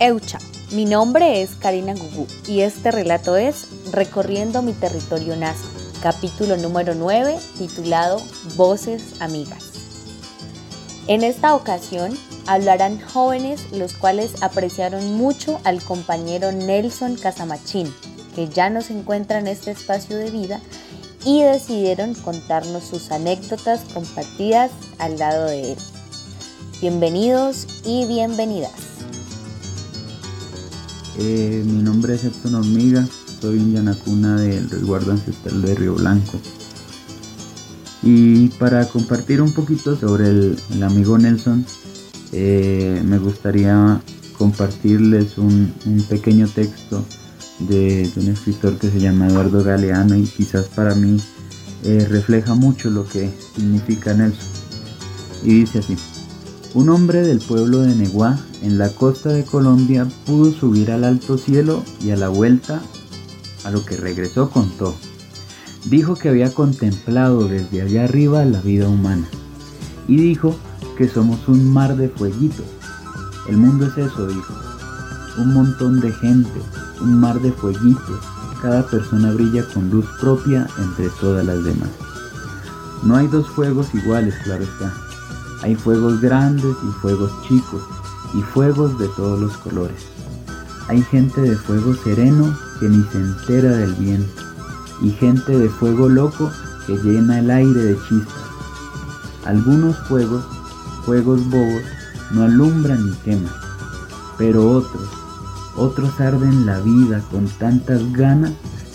Eucha. Mi nombre es Karina Gugú y este relato es Recorriendo mi territorio nazi, capítulo número 9, titulado Voces Amigas. En esta ocasión hablarán jóvenes los cuales apreciaron mucho al compañero Nelson Casamachín, que ya no se encuentra en este espacio de vida, y decidieron contarnos sus anécdotas compartidas al lado de él. Bienvenidos y bienvenidas. Eh, mi nombre es Héctor Hormiga, soy un yanacuna del resguardo ancestral de Río Blanco. Y para compartir un poquito sobre el, amigo Nelson, eh, me gustaría compartirles un, pequeño texto de, un escritor que se llama Eduardo Galeano y quizás para mí eh, refleja mucho lo que significa Nelson. Y dice así. Un hombre del pueblo de Neguá, en la costa de Colombia, pudo subir al alto cielo y a la vuelta, a lo que regresó contó. Dijo que había contemplado desde allá arriba la vida humana. Y dijo que somos un mar de fueguitos. El mundo es eso, dijo. Un montón de gente, un mar de fueguitos. Cada persona brilla con luz propia entre todas las demás. No hay dos fuegos iguales, claro está hay fuegos grandes y fuegos chicos y fuegos de todos los colores. Hay gente de fuego sereno que ni se entera del viento y gente de fuego loco que llena el aire de chispas. Algunos fuegos, fuegos bobos, no alumbran ni queman, pero otros, otros arden la vida con tantas ganas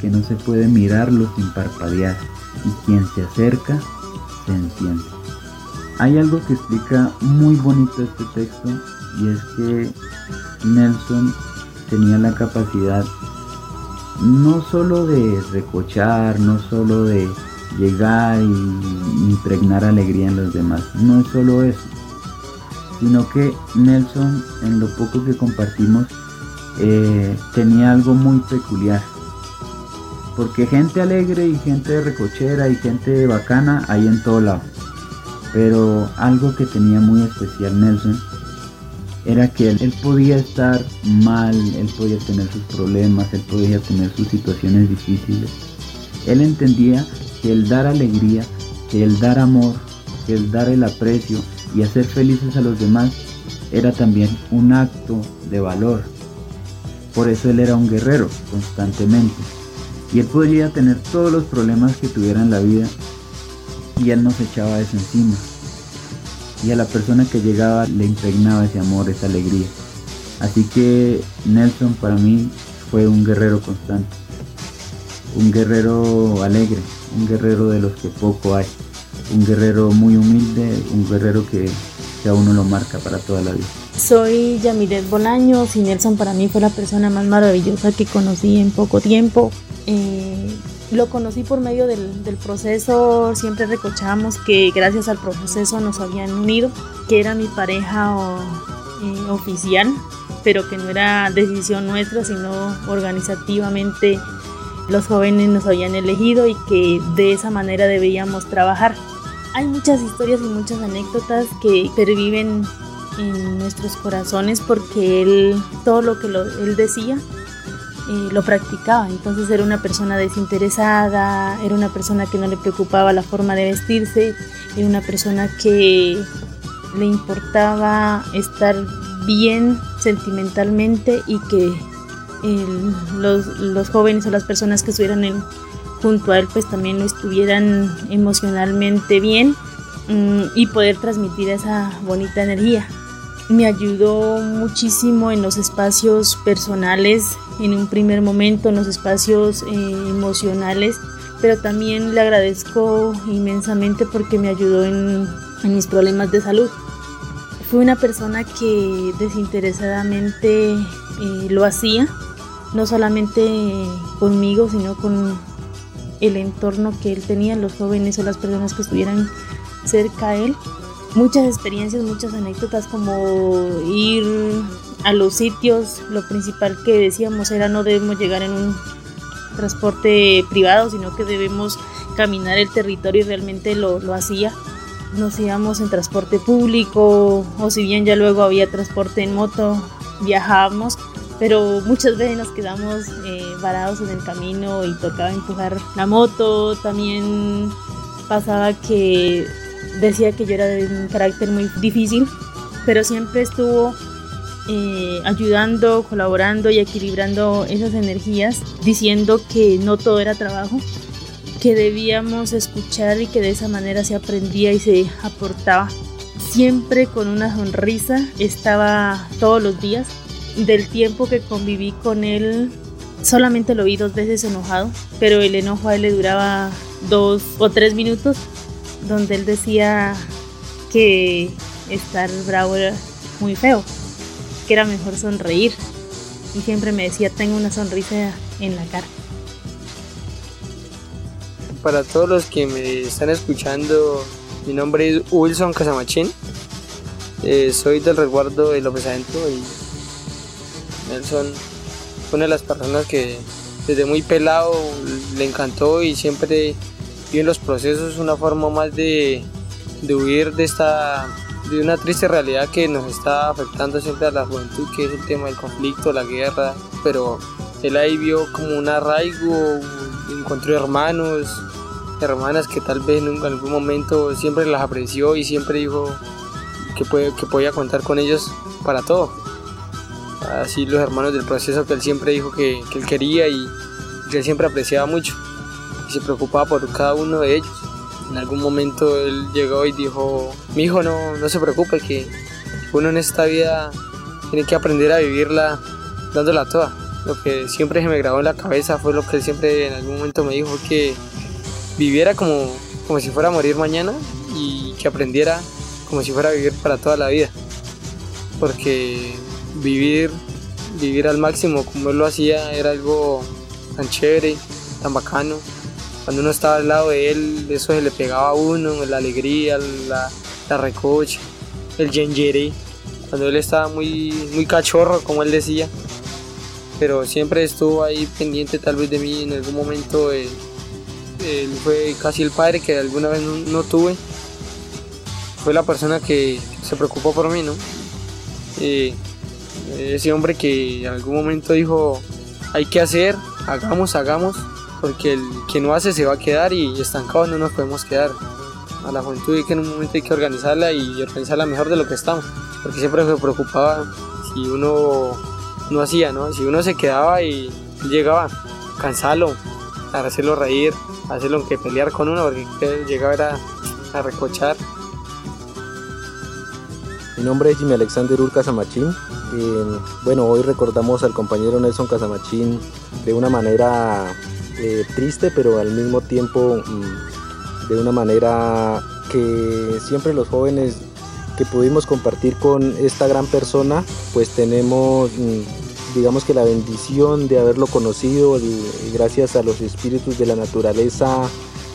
que no se puede mirarlos sin parpadear y quien se acerca se enciende. Hay algo que explica muy bonito este texto y es que Nelson tenía la capacidad no solo de recochar, no solo de llegar y impregnar alegría en los demás, no es solo eso, sino que Nelson en lo poco que compartimos eh, tenía algo muy peculiar. Porque gente alegre y gente recochera y gente bacana hay en todo lado. Pero algo que tenía muy especial Nelson era que él, podía estar mal, él podía tener sus problemas, él podía tener sus situaciones difíciles. Él entendía que el dar alegría, que el dar amor, que el dar el aprecio y hacer felices a los demás era también un acto de valor. Por eso él era un guerrero constantemente. Y él podía tener todos los problemas que tuviera en la vida y él nos echaba eso encima. Y a la persona que llegaba le impregnaba ese amor, esa alegría. Así que Nelson para mí fue un guerrero constante, un guerrero alegre, un guerrero de los que poco hay, un guerrero muy humilde, un guerrero que, a uno lo marca para toda la vida. Soy Yamiret Bolaños y Nelson para mí fue la persona más maravillosa que conocí en poco tiempo. Eh, lo conocí por medio del, proceso, siempre recochábamos que gracias al proceso nos habían unido, que era mi pareja eh, oficial, pero que no era decisión nuestra, sino organizativamente los jóvenes nos habían elegido y que de esa manera debíamos trabajar. Hay muchas historias y muchas anécdotas que perviven en nuestros corazones porque él, todo lo que él decía eh, lo practicaba. Entonces era una persona desinteresada, era una persona que no le preocupaba la forma de vestirse, era una persona que le importaba estar bien sentimentalmente y que los, jóvenes o las personas que estuvieran junto a él pues también lo estuvieran emocionalmente bien mm, y poder transmitir esa bonita energía me ayudó muchísimo en los espacios personales, en un primer momento, en los espacios eh, emocionales, pero también le agradezco inmensamente porque me ayudó en, mis problemas de salud. Fue una persona que desinteresadamente eh, lo hacía, no solamente conmigo, sino con el entorno que él tenía, los jóvenes o las personas que estuvieran cerca a él muchas experiencias, muchas anécdotas como ir a los sitios. Lo principal que decíamos era no debemos llegar en un transporte privado, sino que debemos caminar el territorio y realmente lo, lo hacía. Nos íbamos en transporte público o si bien ya luego había transporte en moto, viajábamos, pero muchas veces nos quedamos eh, varados en el camino y tocaba empujar la moto. También pasaba que decía que yo era de un carácter muy difícil, pero siempre estuvo eh, ayudando, colaborando y equilibrando esas energías, diciendo que no todo era trabajo, que debíamos escuchar y que de esa manera se aprendía y se aportaba. Siempre con una sonrisa, estaba todos los días. Del tiempo que conviví con él, solamente lo vi dos veces enojado, pero el enojo a él le duraba dos o tres minutos, donde él decía que estar bravo era muy feo, que era mejor sonreír. Y siempre me decía, tengo una sonrisa en la cara para todos los que me están escuchando, mi nombre es Wilson Casamachín. Eh, soy del resguardo de López Adentro y Nelson fue una de las personas que desde muy pelado le encantó y siempre vio en los procesos una forma más de, de huir de esta de una triste realidad que nos está afectando siempre a la juventud, que es el tema del conflicto, la guerra, pero él ahí vio como un arraigo, encontró hermanos, hermanas que tal vez en algún momento siempre las apreció y siempre dijo que, puede, que podía contar con ellos para todo. Así los hermanos del proceso que él siempre dijo que, que él quería y que él siempre apreciaba mucho y se preocupaba por cada uno de ellos. En algún momento él llegó y dijo, mi hijo no, no se preocupe, que uno en esta vida tiene que aprender a vivirla dándola toda. Lo que siempre se me grabó en la cabeza fue lo que él siempre en algún momento me dijo, que viviera como, como si fuera a morir mañana y que aprendiera como si fuera a vivir para toda la vida. Porque vivir, vivir al máximo como él lo hacía era algo tan chévere, tan bacano. Cuando uno estaba al lado de él, eso se le pegaba a uno, la alegría, la, la recocha, el yengere. Cuando él estaba muy, muy cachorro, como él decía. Pero siempre estuvo ahí pendiente tal vez de mí en algún momento él fue casi el padre que alguna vez no, tuve. Fue la persona que se preocupó por mí, ¿no? ese hombre que en algún momento dijo, hay que hacer, hagamos, hagamos, porque el que no hace se va a quedar y estancados no nos podemos quedar. A la juventud hay que en un momento hay que organizarla y organizarla mejor de lo que estamos, porque siempre se preocupaba si uno no hacía, ¿no? Si uno se quedaba y llegaba, cansalo, a hacerlo reír, hacerlo que pelear con uno porque llegaba a, recochar. Mi nombre es Jimmy Alexander Ur Casamachín. Eh, bueno, hoy recordamos al compañero Nelson Casamachín de una manera eh, triste, pero al mismo tiempo mm, de una manera que siempre los jóvenes que pudimos compartir con esta gran persona, pues tenemos mm, digamos que la bendición de haberlo conocido gracias a los espíritus de la naturaleza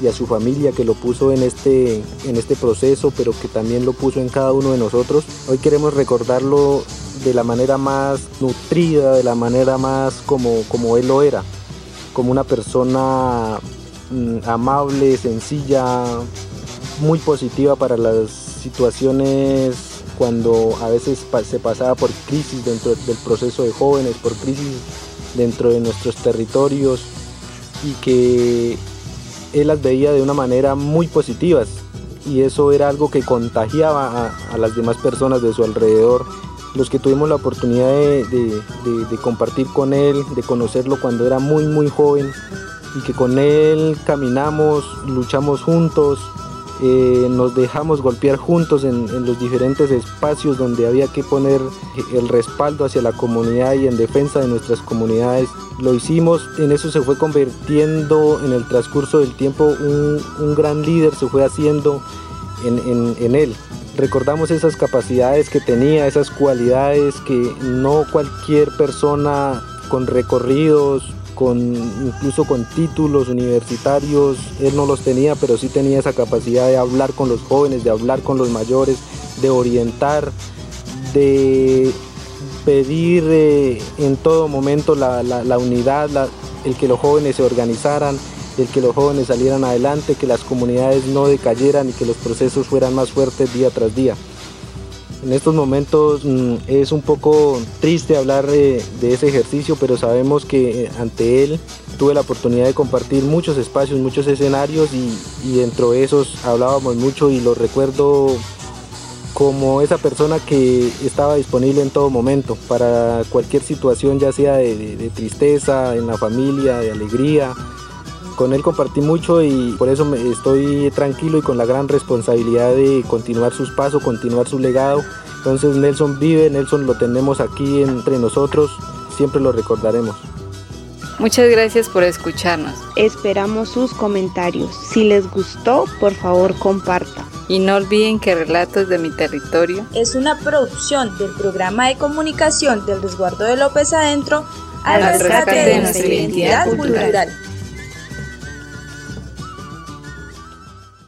y a su familia que lo puso en este, en este proceso, pero que también lo puso en cada uno de nosotros. Hoy queremos recordarlo de la manera más nutrida, de la manera más como, como él lo era, como una persona mm, amable, sencilla, muy positiva para las situaciones cuando a veces se pasaba por crisis dentro del proceso de jóvenes, por crisis dentro de nuestros territorios y que él las veía de una manera muy positivas y eso era algo que contagiaba a, las demás personas de su alrededor. Los que tuvimos la oportunidad de, de compartir con él, de conocerlo cuando era muy muy joven y que con él caminamos, luchamos juntos, eh, nos dejamos golpear juntos en, los diferentes espacios donde había que poner el respaldo hacia la comunidad y en defensa de nuestras comunidades. Lo hicimos, en eso se fue convirtiendo en el transcurso del tiempo un, gran líder, se fue haciendo en, en él. Recordamos esas capacidades que tenía, esas cualidades que no cualquier persona con recorridos, con incluso con títulos universitarios, él no los tenía, pero sí tenía esa capacidad de hablar con los jóvenes, de hablar con los mayores, de orientar, de pedir eh, en todo momento la, unidad, el que los jóvenes se organizaran, el que los jóvenes salieran adelante, que las comunidades no decayeran y que los procesos fueran más fuertes día tras día. En estos momentos mm, es un poco triste hablar de, ese ejercicio, pero sabemos que eh, ante él tuve la oportunidad de compartir muchos espacios, muchos escenarios y, y dentro de esos hablábamos mucho y lo recuerdo como esa persona que estaba disponible en todo momento para cualquier situación, ya sea de, tristeza, en la familia, de alegría. Con él compartí mucho y por eso estoy tranquilo y con la gran responsabilidad de continuar sus pasos, continuar su legado. Entonces Nelson vive, Nelson lo tenemos aquí entre nosotros, siempre lo recordaremos. Muchas gracias por escucharnos. Esperamos sus comentarios. Si les gustó, por favor compartan. Y no olviden que Relatos de mi Territorio es una producción del programa de comunicación del resguardo de López Adentro al rescate de nuestra identidad cultural.